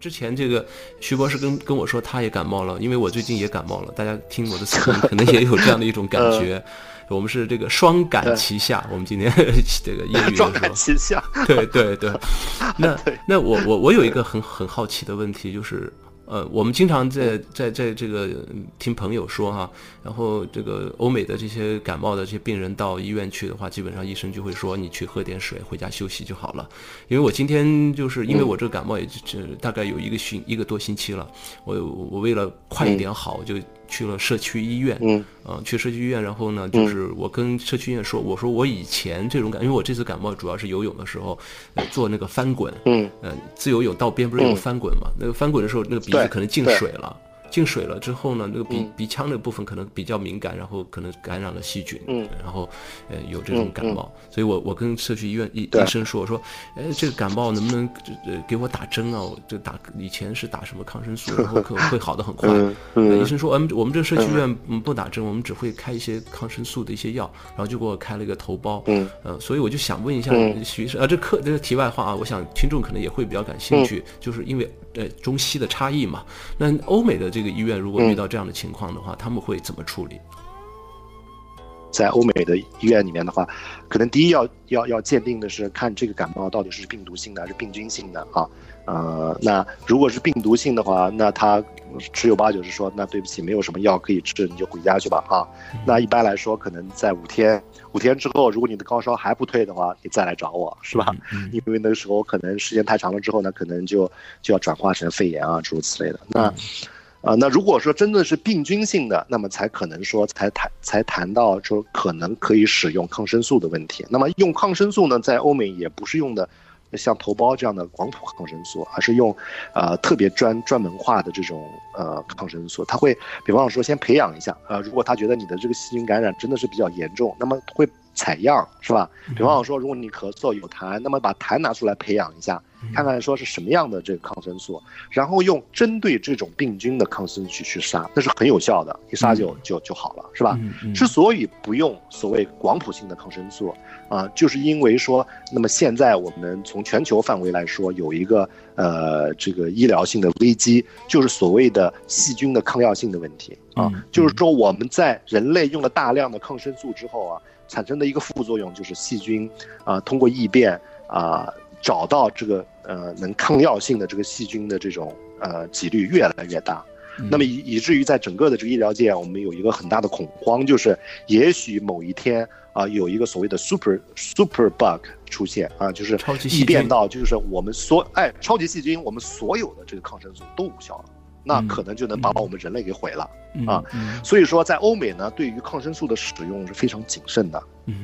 就是之前这个徐博士跟跟我说他也感冒了，因为我最近也感冒了，大家听我的声音可能也有这样的一种感觉。我们是这个双感齐下，我们今天这个业余的双感齐下，对对对。那 那我我我有一个很很好奇的问题，就是呃，我们经常在在在这个听朋友说哈，然后这个欧美的这些感冒的这些病人到医院去的话，基本上医生就会说你去喝点水，回家休息就好了。因为我今天就是因为我这个感冒也就大概有一个星一个多星期了，我我为了快一点好，我就。去了社区医院，嗯，啊，去社区医院，然后呢，就是我跟社区医院说，我说我以前这种感，因为我这次感冒主要是游泳的时候，做那个翻滚，嗯，呃，自由泳到边不是有翻滚嘛，那个翻滚的时候，那个鼻子可能进水了。进水了之后呢，那个鼻鼻腔那个部分可能比较敏感，然后可能感染了细菌，然后呃有这种感冒，所以我我跟社区医院医医生说，我说，哎，这个感冒能不能呃给我打针啊？就打以前是打什么抗生素，然后可会好的很快。医生说，嗯，我们这个社区医院不打针，我们只会开一些抗生素的一些药，然后就给我开了一个头孢。嗯，呃，所以我就想问一下徐医生，啊，这课这个题外话啊，我想听众可能也会比较感兴趣，就是因为。呃，中西的差异嘛，那欧美的这个医院如果遇到这样的情况的话，他们会怎么处理？在欧美的医院里面的话，可能第一要要要鉴定的是看这个感冒到底是病毒性的还是病菌性的啊。呃，那如果是病毒性的话，那他十有八九是说，那对不起，没有什么药可以治，你就回家去吧啊。那一般来说，可能在五天。五天之后，如果你的高烧还不退的话，你再来找我，是吧？因为那个时候可能时间太长了之后呢，可能就就要转化成肺炎啊，诸如此类的。那，啊，那如果说真的是病菌性的，那么才可能说才谈才谈到说可能可以使用抗生素的问题。那么用抗生素呢，在欧美也不是用的。像头孢这样的广谱抗生素，而是用，呃，特别专专门化的这种呃抗生素，他会，比方说先培养一下，呃，如果他觉得你的这个细菌感染真的是比较严重，那么会采样，是吧？比方说，如果你咳嗽有痰，那么把痰拿出来培养一下，看看说是什么样的这个抗生素，然后用针对这种病菌的抗生素去杀，那是很有效的，一杀就就就好了，是吧？之所以不用所谓广谱性的抗生素。啊，就是因为说，那么现在我们从全球范围来说，有一个呃这个医疗性的危机，就是所谓的细菌的抗药性的问题啊。就是说我们在人类用了大量的抗生素之后啊，产生的一个副作用就是细菌啊通过异变啊找到这个呃能抗药性的这个细菌的这种呃几率越来越大。那么以以至于在整个的这个医疗界，我们有一个很大的恐慌，就是也许某一天啊，有一个所谓的 super super bug 出现啊，就是异变到就是我们所哎超级细菌，我们所有的这个抗生素都无效了，那可能就能把我们人类给毁了啊。所以说，在欧美呢，对于抗生素的使用是非常谨慎的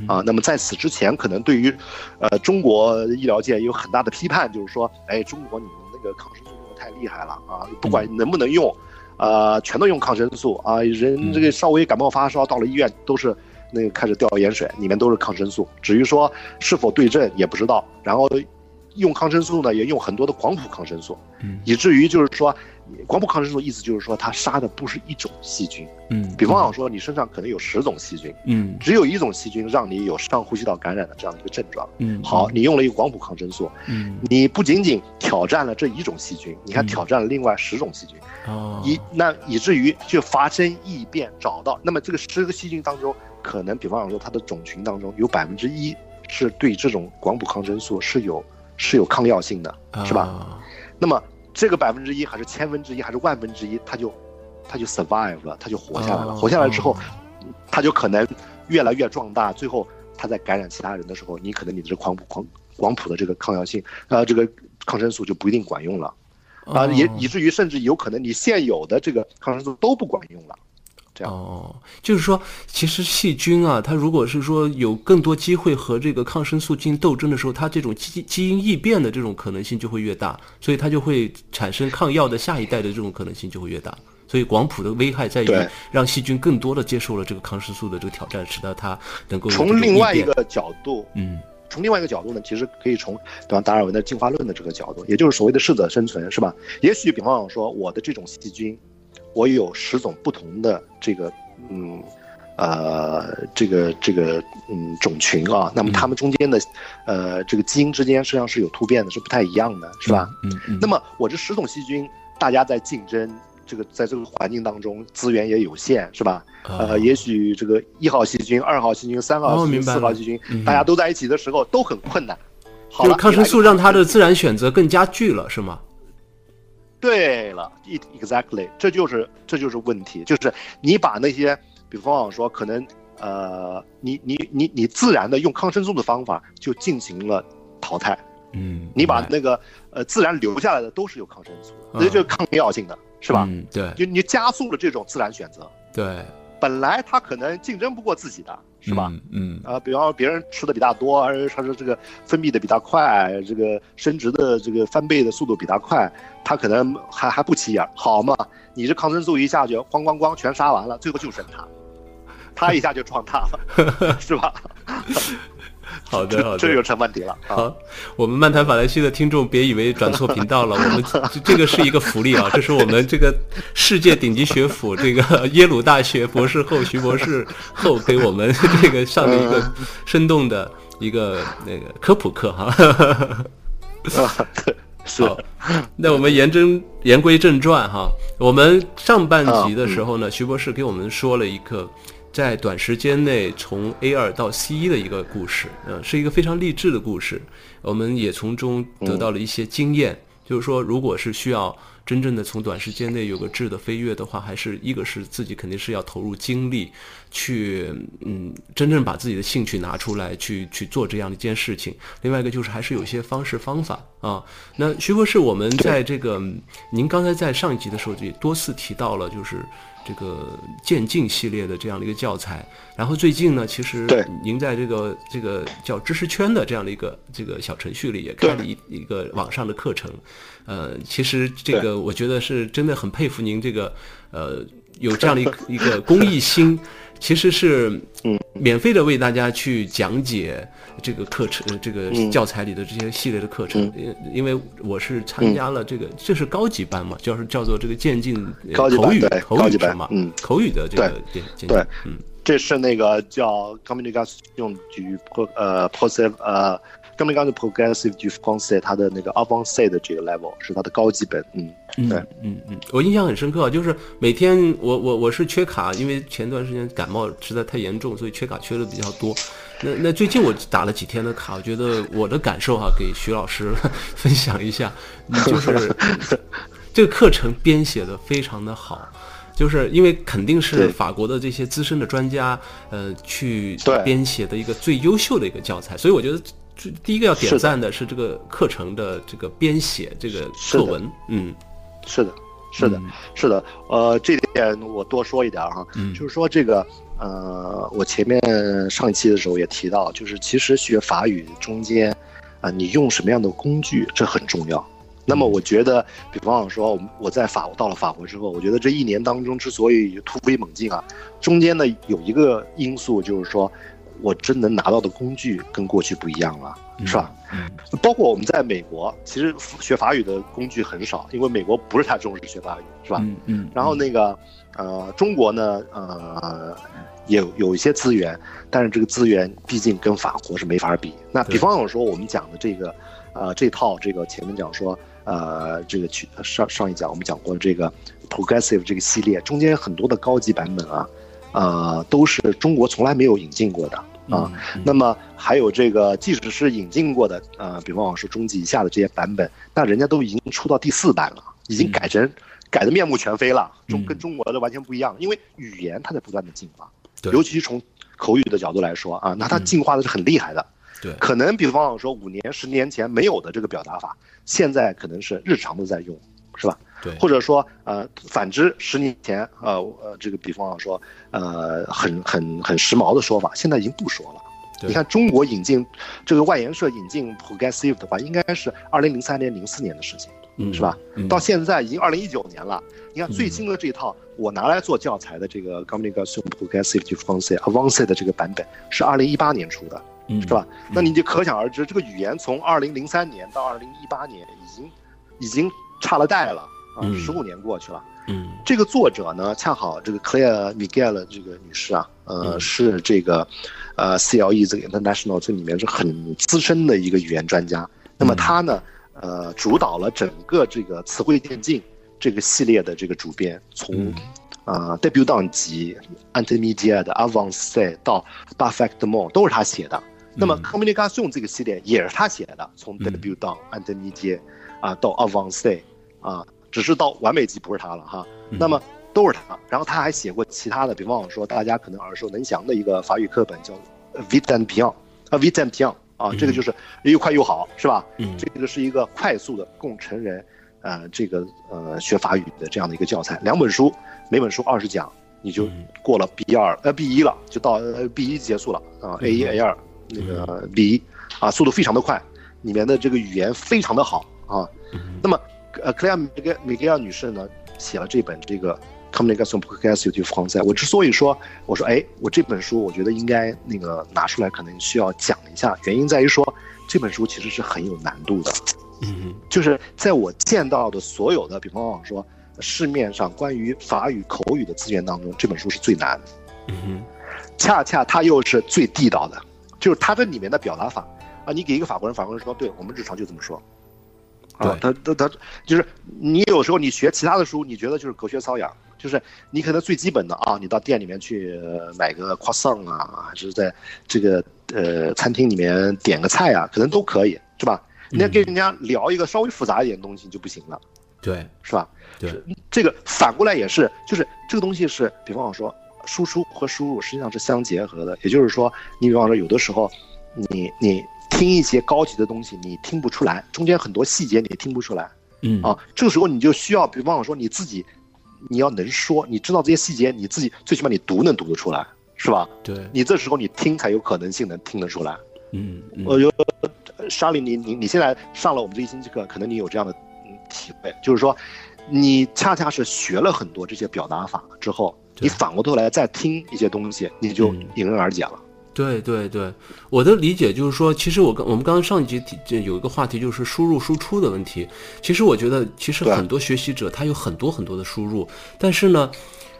啊。那么在此之前，可能对于呃中国医疗界有很大的批判，就是说，哎，中国你们那个抗生素用的太厉害了啊，不管能不能用。呃，全都用抗生素啊！人这个稍微感冒发烧到了医院，都是那个开始吊盐水，里面都是抗生素。至于说是否对症也不知道。然后用抗生素呢，也用很多的广谱抗生素，嗯。以至于就是说。广谱抗生素意思就是说，它杀的不是一种细菌，嗯，比方说你身上可能有十种细菌，嗯，只有一种细菌让你有上呼吸道感染的这样一个症状，嗯，好，你用了一个广谱抗生素，嗯，你不仅仅挑战了这一种细菌，你还挑战了另外十种细菌，哦，以那以至于就发生异变，找到那么这个十个细菌当中，可能比方说它的种群当中有百分之一是对这种广谱抗生素是有是有抗药性的，是吧？那么。这个百分之一还是千分之一还是万分之一，它就，它就 survive 了，它就活下来了。活下来之后，它就可能越来越壮大。最后，它在感染其他人的时候，你可能你的这广谱广广谱的这个抗药性，呃，这个抗生素就不一定管用了，啊，也以至于甚至有可能你现有的这个抗生素都不管用了。哦，就是说，其实细菌啊，它如果是说有更多机会和这个抗生素进行斗争的时候，它这种基基因异变的这种可能性就会越大，所以它就会产生抗药的下一代的这种可能性就会越大，所以广谱的危害在于让细菌更多的接受了这个抗生素的这个挑战，使得它能够从另外一个角度，嗯，从另外一个角度呢，其实可以从比方达尔文的进化论的这个角度，也就是所谓的适者生存，是吧？也许比方说我的这种细菌，我有十种不同的这个，嗯。呃，这个这个嗯种群啊，那么它们中间的，呃，这个基因之间实际上是有突变的，是不太一样的，是吧？嗯嗯。那么我这十种细菌，大家在竞争，这个在这个环境当中资源也有限，是吧？呃，也许这个一号细菌、二号细菌、三号细菌、四号细菌，大家都在一起的时候都很困难。就是抗生素让它的自然选择更加剧了，是吗？对了，exactly，这就是这就是问题，就是你把那些。比方说，可能呃，你你你你自然的用抗生素的方法就进行了淘汰，嗯，你把那个呃自然留下来的都是有抗生素，那就是抗药性的，是吧？嗯，对，就你加速了这种自然选择，对，本来它可能竞争不过自己的，是吧？嗯，啊，比方说别人吃的比他多，而且他是这个分泌的比他快，这个生殖的这个翻倍的速度比他快，他可能还还不起眼，好嘛？你这抗生素一下去，咣咣咣全杀完了，最后就剩他。他一下就撞大了，是吧？好的，好的，这就成问题了。好，我们漫谈法兰西的听众别以为转错频道了，我们这个是一个福利啊，这是我们这个世界顶级学府，这个耶鲁大学博士后徐博士后给我们 这个上的一个生动的一个那个科普课哈。啊，是。那我们言真言归正传哈，我们上半集的时候呢，徐博士给我们说了一个。在短时间内从 A 二到 C 一的一个故事，嗯，是一个非常励志的故事。我们也从中得到了一些经验，就是说，如果是需要真正的从短时间内有个质的飞跃的话，还是一个是自己肯定是要投入精力，去嗯，真正把自己的兴趣拿出来去去做这样的一件事情。另外一个就是还是有一些方式方法啊。那徐博士，我们在这个您刚才在上一集的时候也多次提到了，就是。这个渐进系列的这样的一个教材，然后最近呢，其实您在这个这个叫知识圈的这样的一个这个小程序里也开了一一个网上的课程，呃，其实这个我觉得是真的很佩服您这个呃有这样的一个 一个公益心。其实是嗯，免费的为大家去讲解这个课程，这个教材里的这些系列的课程。因因为我是参加了这个，这是高级班嘛，就是叫做这个渐进口语口语班嘛，嗯，口语的这个渐进，对，嗯，这是那个叫 communication 局呃 positive 呃。刚刚的 progressive du français，它的那个 avanced 的这个 level 是它的高级本，嗯，对，嗯嗯，我印象很深刻，就是每天我我我是缺卡，因为前段时间感冒实在太严重，所以缺卡缺的比较多。那那最近我打了几天的卡，我觉得我的感受哈，给徐老师分享一下，就是 这个课程编写的非常的好，就是因为肯定是法国的这些资深的专家呃去编写的一个最优秀的一个教材，所以我觉得。第一个要点赞的是这个课程的这个编写，这个课文，嗯，是的，是的，是的，呃，这点我多说一点哈，就是说这个，呃，我前面上一期的时候也提到，就是其实学法语中间，啊，你用什么样的工具，这很重要。那么我觉得，比方说，我我在法国到了法国之后，我觉得这一年当中之所以突飞猛进啊，中间呢有一个因素就是说。我真能拿到的工具跟过去不一样了，是吧？嗯，包括我们在美国，其实学法语的工具很少，因为美国不是太重视学法语，是吧？嗯嗯。然后那个，呃，中国呢，呃，有有一些资源，但是这个资源毕竟跟法国是没法比。那比方我说，我们讲的这个，呃，这套这个前面讲说，呃，这个去上上一讲我们讲过这个 progressive 这个系列，中间很多的高级版本啊。呃，都是中国从来没有引进过的啊。那么还有这个，即使是引进过的，呃，比方说中级以下的这些版本，那人家都已经出到第四版了，已经改成改的面目全非了，中跟中国的完全不一样。因为语言它在不断的进化，尤其是从口语的角度来说啊，那它进化的是很厉害的。对，可能比方说五年、十年前没有的这个表达法，现在可能是日常都在用，是吧？对，或者说，呃，反之，十年前，呃，呃，这个比方说，呃，很很很时髦的说法，现在已经不说了。你看，中国引进这个外研社引进 progressive 的话，应该是二零零三年、零四年的事情。是吧？到现在已经二零一九年了，你看最新的这一套我拿来做教材的这个 Communication Progressive Français Avancé 的这个版本是二零一八年出的，是吧？那你就可想而知，这个语言从二零零三年到二零一八年已经已经差了代了啊，十五年过去了。嗯，这个作者呢，恰好这个 Claire Miguel 这个女士啊，呃，是这个呃 CLE 这个 International 这里面是很资深的一个语言专家。那么她呢，呃，主导了整个这个词汇电竞这个系列的这个主编，从啊 Debutant 级、Intermediate、Avanced 到 Perfectement 都是她写的。那么 Communication 这个系列也是他写的，从 Debutant、Intermediate 啊到 Avanced 啊。只是到完美级不是他了哈，那么都是他。然后他还写过其他的，比方说大家可能耳熟能详的一个法语课本叫《Vite and Pian》啊，《Vite and Pian》啊，这个就是又快又好，是吧？嗯，这个是一个快速的供成人呃这个呃学法语的这样的一个教材。两本书，每本书二十讲，你就过了 B 二呃 B 一了，就到 B 一结束了啊，A 一 A 二那个 B 一啊，速度非常的快，里面的这个语言非常的好啊，那么。呃，克莱尔米格米格尔女士呢写了这本这个《Communication Progressive Français》。我之所以说，我说，哎，我这本书我觉得应该那个拿出来，可能需要讲一下。原因在于说，这本书其实是很有难度的。嗯，就是在我见到的所有的，比方说市面上关于法语口语的资源当中，这本书是最难。嗯恰恰它又是最地道的，就是它这里面的表达法啊，你给一个法国人，法国人说，对我们日常就这么说。啊，他他他就是你有时候你学其他的书，你觉得就是隔靴搔痒，就是你可能最基本的啊，你到店里面去买个 croissant 啊，还是在这个呃餐厅里面点个菜啊，可能都可以，是吧？你要跟人家聊一个稍微复杂一点的东西就不行了，对，是吧？对，这个反过来也是，就是这个东西是，比方说输出和输入实际上是相结合的，也就是说，你比方说有的时候，你你。听一些高级的东西，你听不出来，中间很多细节你听不出来，嗯啊，这个时候你就需要，比方说你自己，你要能说，你知道这些细节，你自己最起码你读能读得出来，是吧？对，你这时候你听才有可能性能听得出来。嗯，我觉得莎莉，你你你现在上了我们这一星期课，可能你有这样的体会，就是说，你恰恰是学了很多这些表达法之后，你反过头来再听一些东西，你就迎刃而解了。对对对，我的理解就是说，其实我刚我们刚刚上一集就有一个话题，就是输入输出的问题。其实我觉得，其实很多学习者他有很多很多的输入，但是呢，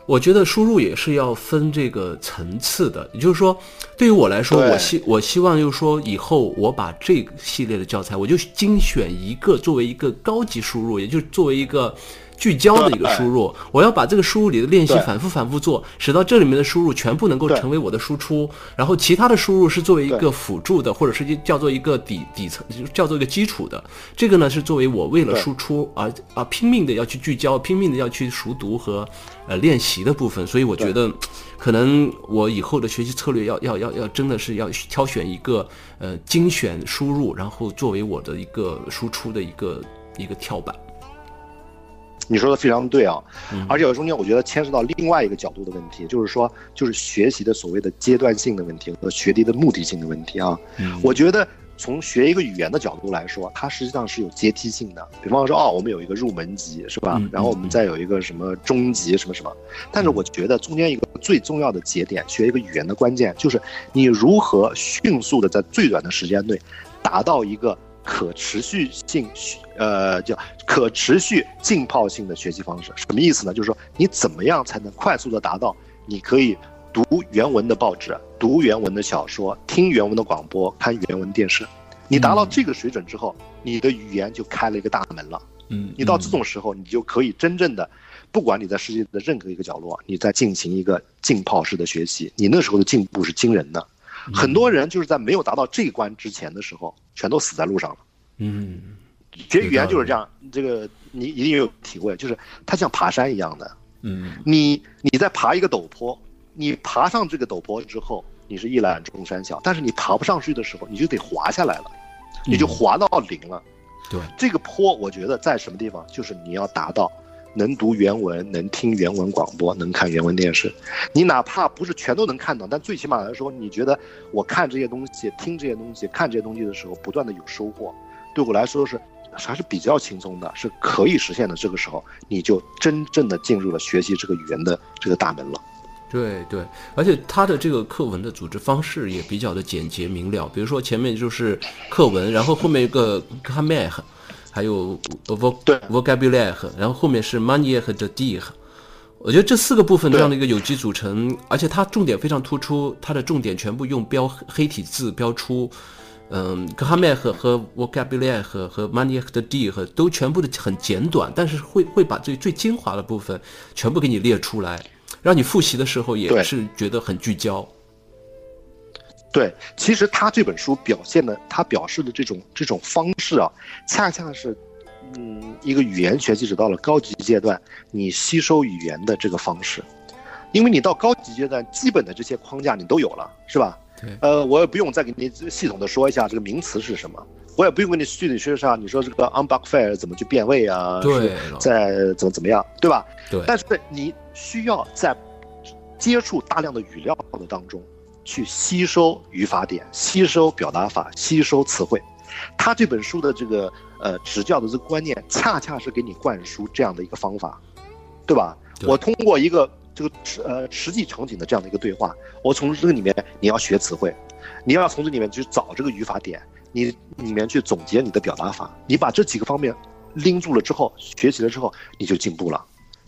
我觉得输入也是要分这个层次的。也就是说，对于我来说，我希我希望就是说，以后我把这个系列的教材，我就精选一个作为一个高级输入，也就是作为一个。聚焦的一个输入，我要把这个输入里的练习反复反复做，使到这里面的输入全部能够成为我的输出，然后其他的输入是作为一个辅助的，或者是叫做一个底底层，叫做一个基础的。这个呢是作为我为了输出而而拼命的要去聚焦，拼命的要去熟读和呃练习的部分。所以我觉得，可能我以后的学习策略要要要要真的是要挑选一个呃精选输入，然后作为我的一个输出的一个一个跳板。你说的非常对啊，而且有中间我觉得牵涉到另外一个角度的问题，就是说，就是学习的所谓的阶段性的问题和学习的目的性的问题啊。我觉得从学一个语言的角度来说，它实际上是有阶梯性的。比方说，哦，我们有一个入门级，是吧？然后我们再有一个什么中级，什么什么。但是我觉得中间一个最重要的节点，学一个语言的关键就是你如何迅速的在最短的时间内达到一个。可持续性，呃，叫可持续浸泡性的学习方式，什么意思呢？就是说，你怎么样才能快速的达到，你可以读原文的报纸，读原文的小说，听原文的广播，看原文电视。你达到这个水准之后，你的语言就开了一个大门了。嗯，你到这种时候，你就可以真正的，不管你在世界的任何一个角落，你在进行一个浸泡式的学习，你那时候的进步是惊人的。很多人就是在没有达到这一关之前的时候，全都死在路上了。嗯，学语言就是这样，这个你一定有体会，就是它像爬山一样的。嗯，你你在爬一个陡坡，你爬上这个陡坡之后，你是一览众山小，但是你爬不上去的时候，你就得滑下来了，你就滑到零了。对，这个坡，我觉得在什么地方，就是你要达到。能读原文，能听原文广播，能看原文电视。你哪怕不是全都能看懂，但最起码来说，你觉得我看这些东西、听这些东西、看这些东西的时候，不断的有收获，对我来说是还是比较轻松的，是可以实现的。这个时候，你就真正的进入了学习这个语言的这个大门了。对对，而且他的这个课文的组织方式也比较的简洁明了。比如说前面就是课文，然后后面一个 grammar，还有 vocabulary，然后后面是 money 和 the D，。我觉得这四个部分这样的一个有机组成，而且它重点非常突出，它的重点全部用标黑体字标出。嗯，grammar 和和 vocabulary 和和 money 和 dire 和都全部的很简短，但是会会把最最精华的部分全部给你列出来。让你复习的时候也是觉得很聚焦。对，其实他这本书表现的，他表示的这种这种方式啊，恰恰是，嗯，一个语言学习者到了高级阶段，你吸收语言的这个方式，因为你到高级阶段，基本的这些框架你都有了，是吧？对。呃，我也不用再给你系统的说一下这个名词是什么，我也不用跟你具体说上，你说这个 unbuckfire 怎么去变位啊？对。在怎么怎么样，对吧？对。但是你。需要在接触大量的语料的当中，去吸收语法点、吸收表达法、吸收词汇。他这本书的这个呃指教的这个观念，恰恰是给你灌输这样的一个方法，对吧？我通过一个这个呃实际场景的这样的一个对话，我从这个里面你要学词汇，你要从这里面去找这个语法点，你里面去总结你的表达法。你把这几个方面拎住了之后，学习了之后，你就进步了。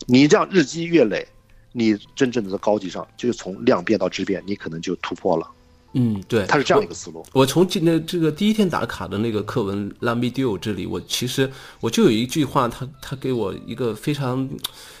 你这样日积月累，你真正的在高级上，就是从量变到质变，你可能就突破了。嗯，对，它是这样一个思路。我从今天这个第一天打卡的那个课文《La m i d i o 这里，我其实我就有一句话，他他给我一个非常，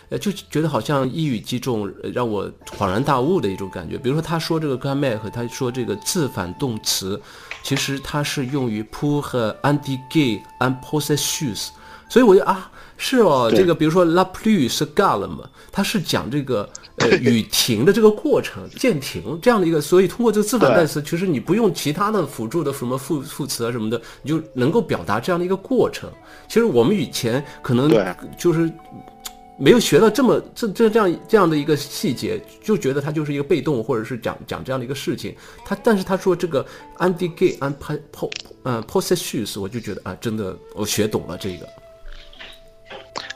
呃，就觉得好像一语击中，让我恍然大悟的一种感觉。比如说他说这个 grammar 和他说这个自反动词，其实它是用于 pour 和 indiquer un processus，所以我就啊。是哦，这个比如说 la pluie 是 gal 嘛，它是讲这个呃雨停的这个过程，渐停这样的一个，所以通过这个自反代词，其实你不用其他的辅助的什么副副词啊什么的，你就能够表达这样的一个过程。其实我们以前可能就是没有学到这么这这这样这样的一个细节，就觉得它就是一个被动或者是讲讲这样的一个事情。他但是他说这个 anti gay and po 呃 possessions，我就觉得啊，真的我学懂了这个。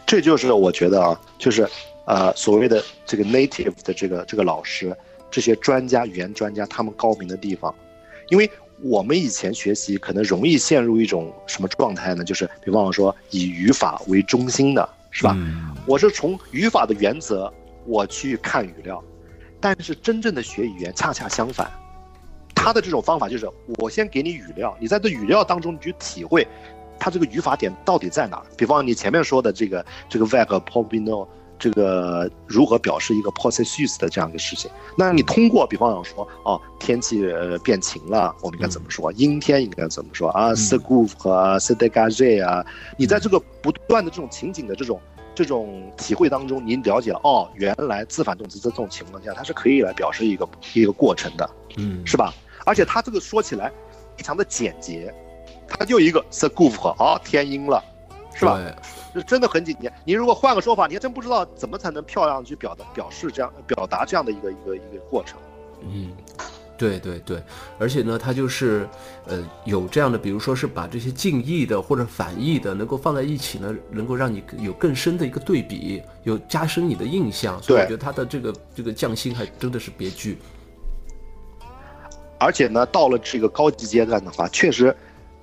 这就是我觉得啊，就是，呃，所谓的这个 native 的这个这个老师，这些专家语言专家他们高明的地方，因为我们以前学习可能容易陷入一种什么状态呢？就是比方说以语法为中心的，是吧？我是从语法的原则我去看语料，但是真正的学语言恰恰相反，他的这种方法就是我先给你语料，你在这语料当中你去体会。它这个语法点到底在哪？比方你前面说的这个这个 veg p o b i n o 这个如何表示一个 possessus 的这样一个事情？那你通过比方说哦，天气变晴了，我们应该怎么说？阴天应该怎么说啊？se g o u 和 s e d e g a j e 啊？你在这个不断的这种情景的这种这种体会当中，您了解了哦，原来自反动词在这种情况下它是可以来表示一个一个过程的，嗯，是吧？而且它这个说起来非常的简洁。它就一个 s g o o f 好天阴了，是吧？就真的很简洁。你如果换个说法，你还真不知道怎么才能漂亮去表达、表示这样、表达这样的一个一个一个过程。嗯，对对对，而且呢，它就是呃有这样的，比如说是把这些近义的或者反义的能够放在一起呢，能够让你有更深的一个对比，有加深你的印象。所以我觉得它的这个这个匠心还真的是别具。而且呢，到了这个高级阶段的话，确实。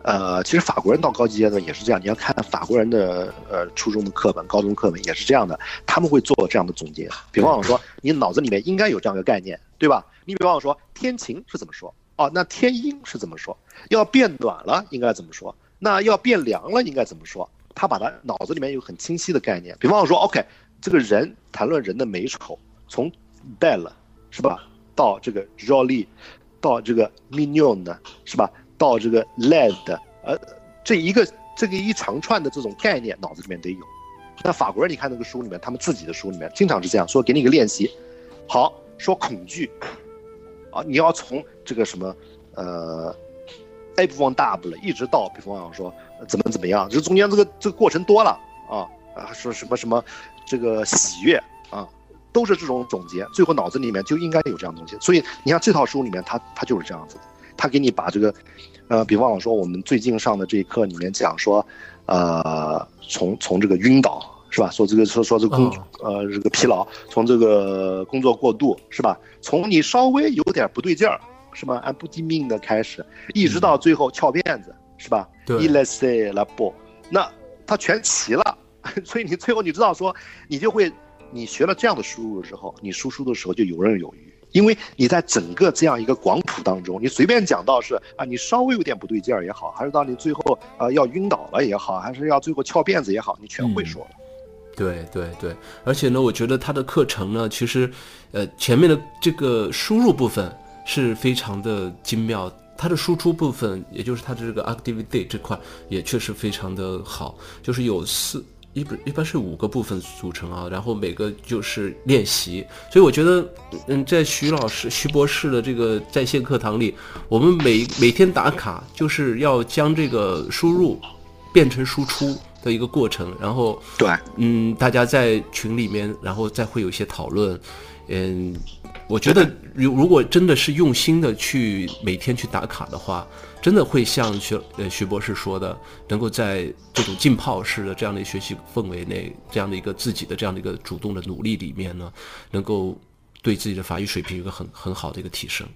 呃，其实法国人到高级阶段也是这样。你要看法国人的呃初中的课本、高中课本也是这样的，他们会做这样的总结。比方说，你脑子里面应该有这样一个概念，对吧？你比方说，天晴是怎么说？哦，那天阴是怎么说？要变暖了应该怎么说？那要变凉了应该怎么说？他把他脑子里面有很清晰的概念。比方说，OK，这个人谈论人的美丑，从 belle 是吧，到这个 jolly，到这个 mignon 是吧？到这个 led，呃，这一个这个一长串的这种概念，脑子里面得有。那法国人，你看那个书里面，他们自己的书里面，经常是这样说：给你一个练习，好说恐惧，啊，你要从这个什么，呃，a 不放 double 一直到，比方说怎么怎么样，就中间这个这个过程多了啊啊，说什么什么这个喜悦啊，都是这种总结，最后脑子里面就应该有这样东西。所以你看这套书里面，它它就是这样子的。他给你把这个，呃，比方说我们最近上的这一课里面讲说，呃，从从这个晕倒是吧？说这个说说这个工呃这个疲劳，从这个工作过度是吧？从你稍微有点不对劲儿是吧？按不听命的开始，一直到最后翘辫子是吧？对伊莱塞拉布，那他全齐了，所以你最后你知道说，你就会，你学了这样的输入的时候，你输出的时候就游刃有余，因为你在整个这样一个广谱当中，你随便讲到是啊，你稍微有点不对劲儿也好，还是到你最后呃要晕倒了也好，还是要最后翘辫子也好，你全会说。对对对，而且呢，我觉得他的课程呢，其实，呃，前面的这个输入部分是非常的精妙，它的输出部分，也就是它的这个 activity 这块也确实非常的好，就是有四一般一般是五个部分组成啊，然后每个就是练习，所以我觉得，嗯，在徐老师、徐博士的这个在线课堂里，我们每每天打卡，就是要将这个输入变成输出的一个过程，然后对，嗯，大家在群里面，然后再会有一些讨论，嗯，我觉得如如果真的是用心的去每天去打卡的话，真的会像徐呃徐博士说的，能够在这种浸泡式的这样的学习氛围内，这样的一个自己的这样的一个主动的努力里面呢，能够对自己的法语水平有一个很很好的一个提升。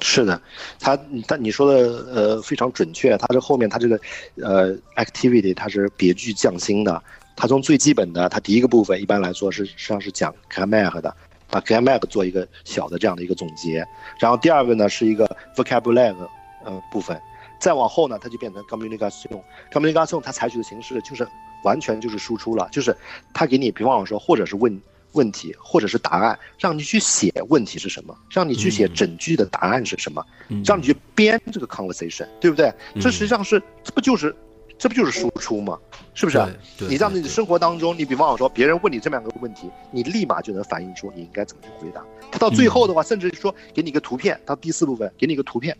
是的，他但你说的呃非常准确，他这后面他这个呃 activity 它是别具匠心的，他从最基本的，他第一个部分一般来说是实际上是讲 grammar 的，把 grammar 做一个小的这样的一个总结，然后第二个呢是一个 vocabulary 呃部分，再往后呢它就变成 communication，communication 它采取的形式就是完全就是输出了，就是他给你比方说或者是问。问题或者是答案，让你去写问题是什么，让你去写整句的答案是什么，让你去编这个 conversation，对不对？这实际上是，这不就是，这不就是输出吗？是不是？你让你的生活当中，你比方说别人问你这么样一个问题，你立马就能反映出你应该怎么去回答。他到最后的话，甚至说给你一个图片，到第四部分给你一个图片，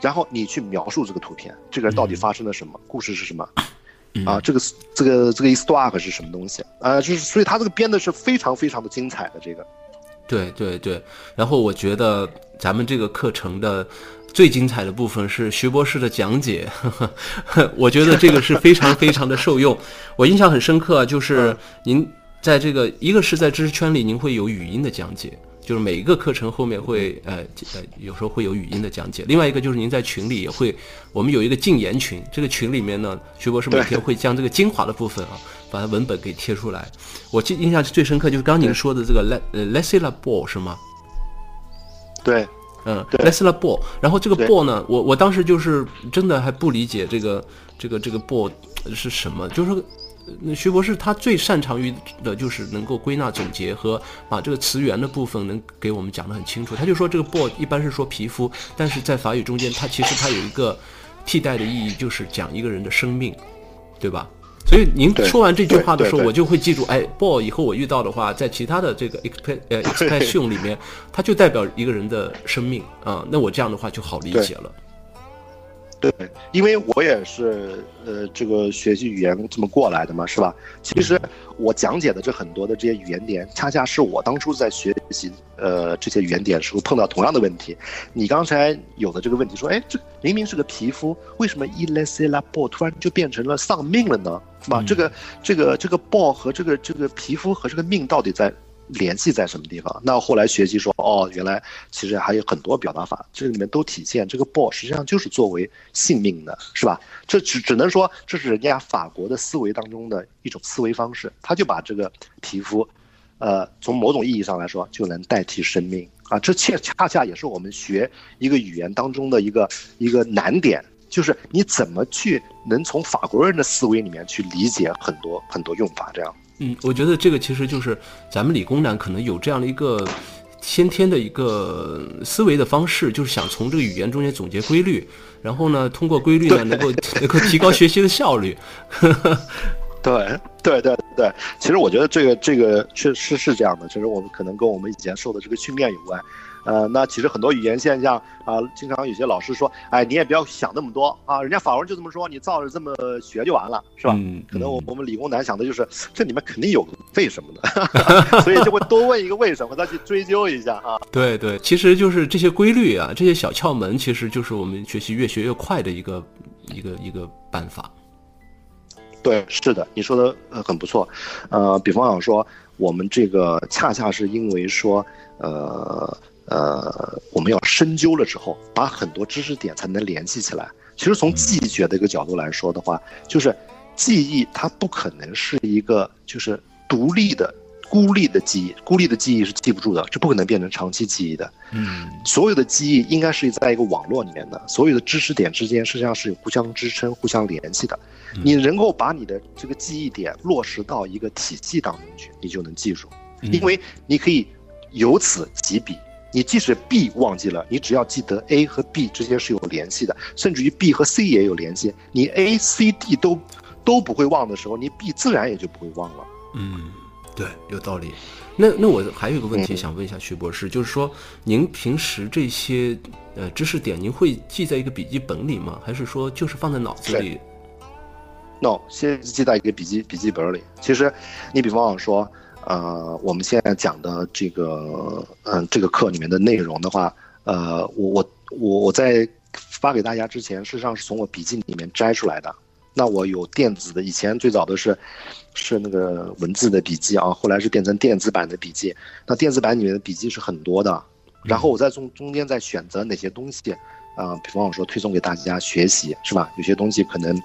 然后你去描述这个图片，这个人到底发生了什么，故事是什么。啊，这个这个这个 histoire 是什么东西啊？就是所以他这个编的是非常非常的精彩的这个。对对对，然后我觉得咱们这个课程的最精彩的部分是徐博士的讲解，我觉得这个是非常非常的受用。我印象很深刻，就是您在这个一个是在知识圈里，您会有语音的讲解。就是每一个课程后面会呃呃有时候会有语音的讲解，另外一个就是您在群里也会，我们有一个禁言群，这个群里面呢，徐博士每天会将这个精华的部分啊，把它文本给贴出来。我记印象最深刻就是刚您说的这个 le 呃 laissez la ball 是吗？对，嗯，laissez la ball，然后这个 ball 呢，我我当时就是真的还不理解这个这个这个 ball 是什么，就是说。那徐博士他最擅长于的就是能够归纳总结和把这个词源的部分能给我们讲得很清楚。他就说这个 b o 一般是说皮肤，但是在法语中间，它其实它有一个替代的意义，就是讲一个人的生命，对吧？所以您说完这句话的时候，我就会记住，哎 b o 以后我遇到的话，在其他的这个 exp 呃 expression 里面，它就代表一个人的生命啊。那我这样的话就好理解了。对，因为我也是呃，这个学习语言这么过来的嘛，是吧？其实我讲解的这很多的这些语言点，恰恰是我当初在学习呃这些语言点时候碰到同样的问题。你刚才有的这个问题说，哎，这明明是个皮肤，为什么 i l e s la b 突然就变成了丧命了呢？是吧？这个这个这个 b 和这个这个皮肤和这个命到底在？联系在什么地方？那后来学习说，哦，原来其实还有很多表达法，这里面都体现这个 ball 实际上就是作为性命的，是吧？这只只能说这是人家法国的思维当中的一种思维方式，他就把这个皮肤，呃，从某种意义上来说就能代替生命啊，这恰恰恰也是我们学一个语言当中的一个一个难点，就是你怎么去能从法国人的思维里面去理解很多很多用法这样。嗯，我觉得这个其实就是咱们理工男可能有这样的一个先天的一个思维的方式，就是想从这个语言中间总结规律，然后呢，通过规律呢，能够能够提高学习的效率。对对对对，其实我觉得这个这个确实是这样的，就是我们可能跟我们以前受的这个训练有关。呃，那其实很多语言现象啊，经常有些老师说，哎，你也不要想那么多啊，人家法文就这么说，你照着这么学就完了，是吧？嗯。可能我我们理工男想的就是，这里面肯定有为什么的，所以就会多问一个为什么，再去追究一下啊。对对，其实就是这些规律啊，这些小窍门，其实就是我们学习越学越快的一个一个一个办法。对，是的，你说的呃很不错，呃，比方讲说，我们这个恰恰是因为说，呃呃，我们要深究了之后，把很多知识点才能联系起来。其实从记忆学的一个角度来说的话，就是记忆它不可能是一个就是独立的。孤立的记忆，孤立的记忆是记不住的，这不可能变成长期记忆的。嗯，所有的记忆应该是在一个网络里面的，所有的知识点之间实际上是有互相支撑、互相联系的。你能够把你的这个记忆点落实到一个体系当中去，你就能记住，因为你可以由此及彼。你即使 B 忘记了，你只要记得 A 和 B 之间是有联系的，甚至于 B 和 C 也有联系。你 A、C、D 都都不会忘的时候，你 B 自然也就不会忘了。嗯。对，有道理。那那我还有一个问题想问一下徐博士，就是说您平时这些呃知识点，您会记在一个笔记本里吗？还是说就是放在脑子里？No，先记在一个笔记笔记本里。其实，你比方说，呃，我们现在讲的这个嗯这个课里面的内容的话，呃，我我我我在发给大家之前，事实上是从我笔记里面摘出来的。那我有电子的，以前最早的是，是那个文字的笔记啊，后来是变成电子版的笔记。那电子版里面的笔记是很多的，然后我再从中间再选择哪些东西，啊，比方我说推送给大家学习，是吧？有些东西可能，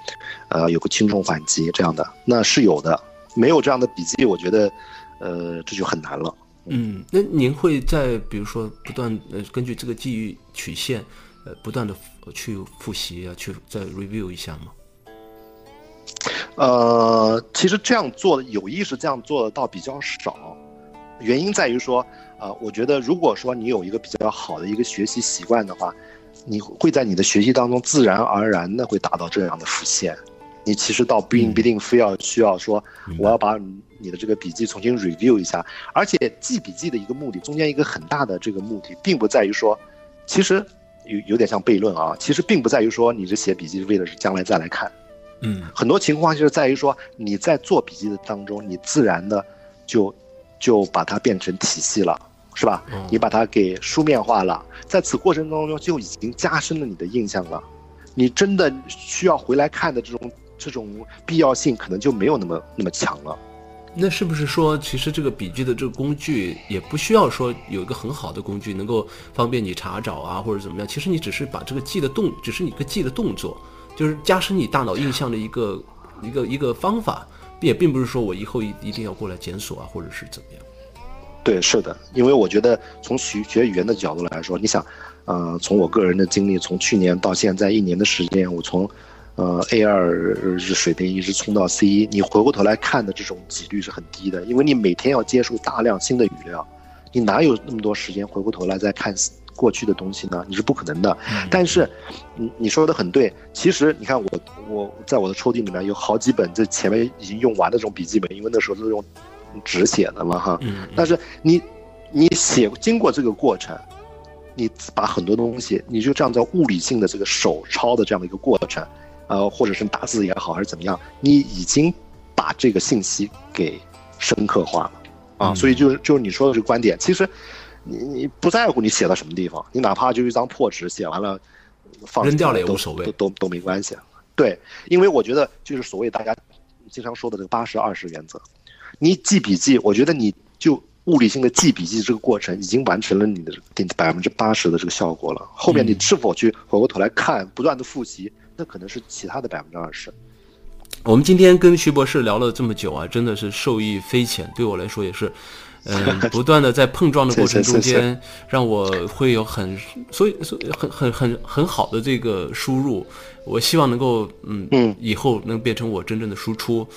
呃，有个轻重缓急这样的，那是有的。没有这样的笔记，我觉得，呃，这就很难了。嗯，那您会在比如说不断呃根据这个记忆曲线，呃，不断的去复习啊，去再 review 一下吗？呃，其实这样做的有意识这样做的倒比较少，原因在于说，呃，我觉得如果说你有一个比较好的一个学习习惯的话，你会在你的学习当中自然而然的会达到这样的复现。你其实倒不一定不一定非要需要说，我要把你的这个笔记重新 review 一下。而且记笔记的一个目的，中间一个很大的这个目的，并不在于说，其实有有点像悖论啊，其实并不在于说你这写笔记是为了是将来再来看。嗯，很多情况就是在于说你在做笔记的当中，你自然的就就把它变成体系了，是吧？你把它给书面化了，在此过程当中就已经加深了你的印象了。你真的需要回来看的这种这种必要性，可能就没有那么那么强了。那是不是说，其实这个笔记的这个工具也不需要说有一个很好的工具能够方便你查找啊，或者怎么样？其实你只是把这个记的动，只是你个记的动作。就是加深你大脑印象的一个一个一个方法，也并不是说我以后一一定要过来检索啊，或者是怎么样。对，是的，因为我觉得从学学语言的角度来说，你想，呃，从我个人的经历，从去年到现在一年的时间，我从呃 A 二水平一直冲到 C 一，你回过头来看的这种几率是很低的，因为你每天要接触大量新的语料，你哪有那么多时间回过头来再看？过去的东西呢，你是不可能的。但是，你你说的很对。其实你看，我我在我的抽屉里面有好几本，这前面已经用完的这种笔记本，因为那时候都是用纸写的嘛，哈。但是你你写经过这个过程，你把很多东西，你就这样在物理性的这个手抄的这样的一个过程，呃，或者是打字也好，还是怎么样，你已经把这个信息给深刻化了啊。所以就是就是你说的这个观点，其实。你你不在乎你写到什么地方，你哪怕就一张破纸写完了，放扔掉了也无所谓，都都都没关系。对，因为我觉得就是所谓大家经常说的这个八十二十原则，你记笔记，我觉得你就物理性的记笔记这个过程已经完成了你的百分之八十的这个效果了。后面你是否去回过头来看，不断的复习，那可能是其他的百分之二十。我们今天跟徐博士聊了这么久啊，真的是受益匪浅，对我来说也是。嗯，不断的在碰撞的过程中间，让我会有很，所以所以很很很很好的这个输入。我希望能够，嗯嗯，以后能变成我真正的输出。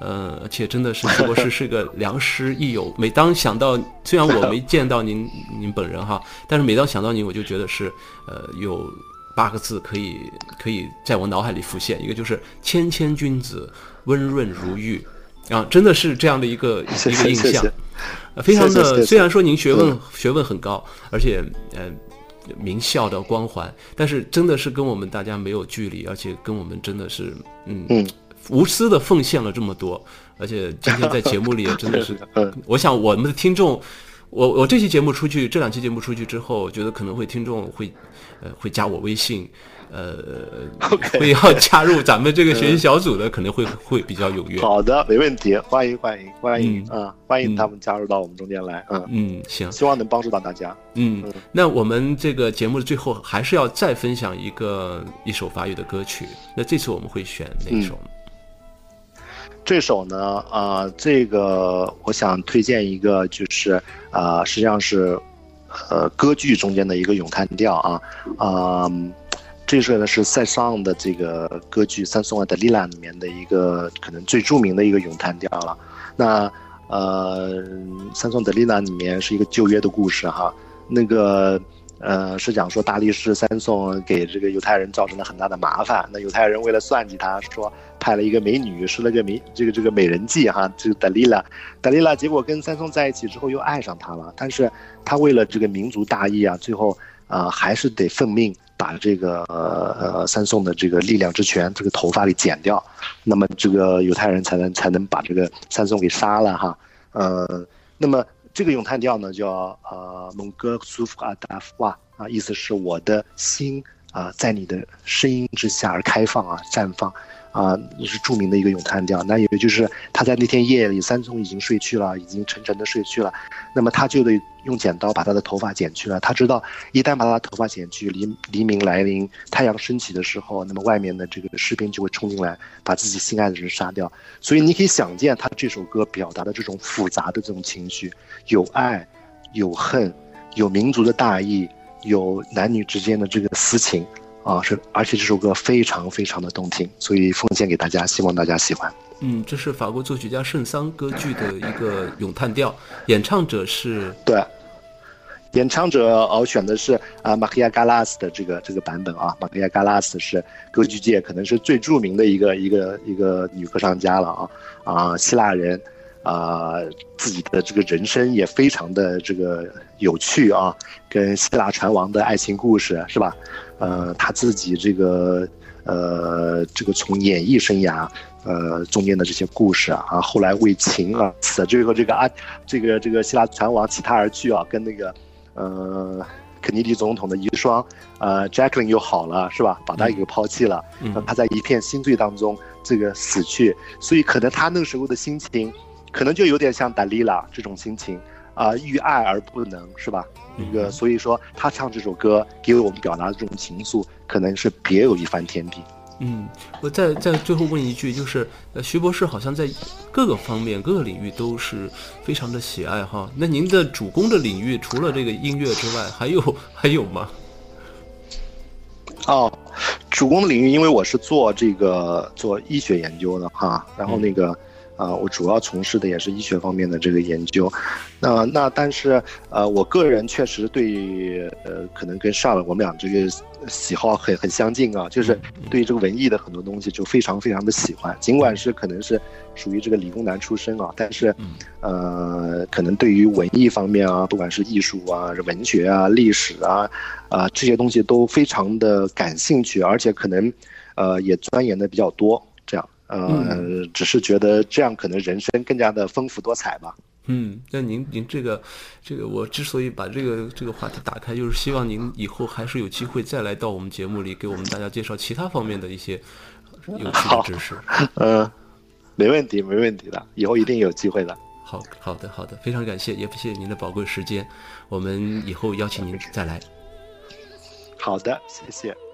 呃，而且真的是徐博士是个 良师益友。每当想到，虽然我 没见到您您本人哈，但是每当想到您，我就觉得是，呃，有八个字可以可以在我脑海里浮现，一个就是谦谦君子，温润如玉。啊，真的是这样的一个 一个印象，非常的。虽然说您学问学问很高，而且呃名校的光环，但是真的是跟我们大家没有距离，而且跟我们真的是嗯无私的奉献了这么多，而且今天在节目里也真的是，我想我们的听众，我我这期节目出去，这两期节目出去之后，我觉得可能会听众会呃会加我微信。呃 会要加入咱们这个 学习小组的，可能会会比较踊跃。好的，没问题，欢迎欢迎欢迎嗯啊，欢迎他们加入到我们中间来，嗯，嗯，行，希望能帮助到大家。嗯，那我们这个节目的最后还是要再分享一个一首法语的歌曲。那这次我们会选哪一首呢？这首呢，啊，这个我想推荐一个，就是啊、实际上是，呃，歌剧中间的一个咏叹调啊，啊、这首呢是塞尚的这个歌剧《三颂啊德丽拉》里面的一个可能最著名的一个咏叹调了。那呃，《三颂德丽拉》里面是一个旧约的故事哈，那个呃是讲说大力士三颂给这个犹太人造成了很大的麻烦，那犹太人为了算计他，说派了一个美女，施了个美这个这个美人计哈，这个德丽拉，德丽拉结果跟三颂在一起之后又爱上他了，但是他为了这个民族大义啊，最后啊、还是得奉命把这个呃三颂的这个力量之泉这个头发给剪掉，那么这个犹太人才能才能把这个三颂给杀了哈，呃，那么这个咏叹调呢叫呃蒙哥苏夫阿达夫啊，意思是我的心啊、在你的声音之下而开放啊绽放。啊，是著名的一个咏叹调。那也就是他在那天夜里，三松已经睡去了，已经沉沉的睡去了。那么他就得用剪刀把他的头发剪去了。他知道，一旦把他的头发剪去，黎黎明来临，太阳升起的时候，那么外面的这个士兵就会冲进来，把自己心爱的人杀掉。所以你可以想见，他这首歌表达的这种复杂的这种情绪，有爱，有恨，有民族的大义，有男女之间的这个私情。啊，是，而且这首歌非常非常的动听，所以奉献给大家，希望大家喜欢。嗯，这是法国作曲家圣桑歌剧的一个咏叹调，演唱者是对，演唱者我选的是啊马克亚加拉斯的这个这个版本啊，马克亚加拉斯是歌剧界可能是最著名的一个一个一个女歌唱家了啊啊，希腊人。啊、自己的这个人生也非常的这个有趣啊，跟希腊船王的爱情故事是吧？呃，他自己这个呃这个从演艺生涯呃中间的这些故事啊，啊后来为情啊死，最后这个啊这个这个希腊船王弃他而去啊，跟那个呃肯尼迪总统的遗孀呃 Jacqueline 又好了是吧？把他给抛弃了，嗯他在一片心醉当中这个死去，所以可能他那时候的心情。可能就有点像达利拉这种心情啊、呃，欲爱而不能，是吧？那个，所以说他唱这首歌给我们表达的这种情愫，可能是别有一番天地。嗯，我再再最后问一句，就是呃，徐博士好像在各个方面、各个领域都是非常的喜爱哈。那您的主攻的领域除了这个音乐之外，还有还有吗？哦，主攻的领域，因为我是做这个做医学研究的哈，然后那个。啊、呃，我主要从事的也是医学方面的这个研究，那那但是呃，我个人确实对呃，可能跟上了我们俩这个喜好很很相近啊，就是对这个文艺的很多东西就非常非常的喜欢，尽管是可能是属于这个理工男出身啊，但是呃，可能对于文艺方面啊，不管是艺术啊、文学啊、历史啊啊、呃、这些东西都非常的感兴趣，而且可能呃也钻研的比较多。呃，嗯、只是觉得这样可能人生更加的丰富多彩吧。嗯，那您您这个这个，我之所以把这个这个话题打开，就是希望您以后还是有机会再来到我们节目里，给我们大家介绍其他方面的一些 有趣的知识。嗯、呃，没问题，没问题的，以后一定有机会的。好好的好的，非常感谢，也谢谢您的宝贵时间，我们以后邀请您再来。好的，谢谢。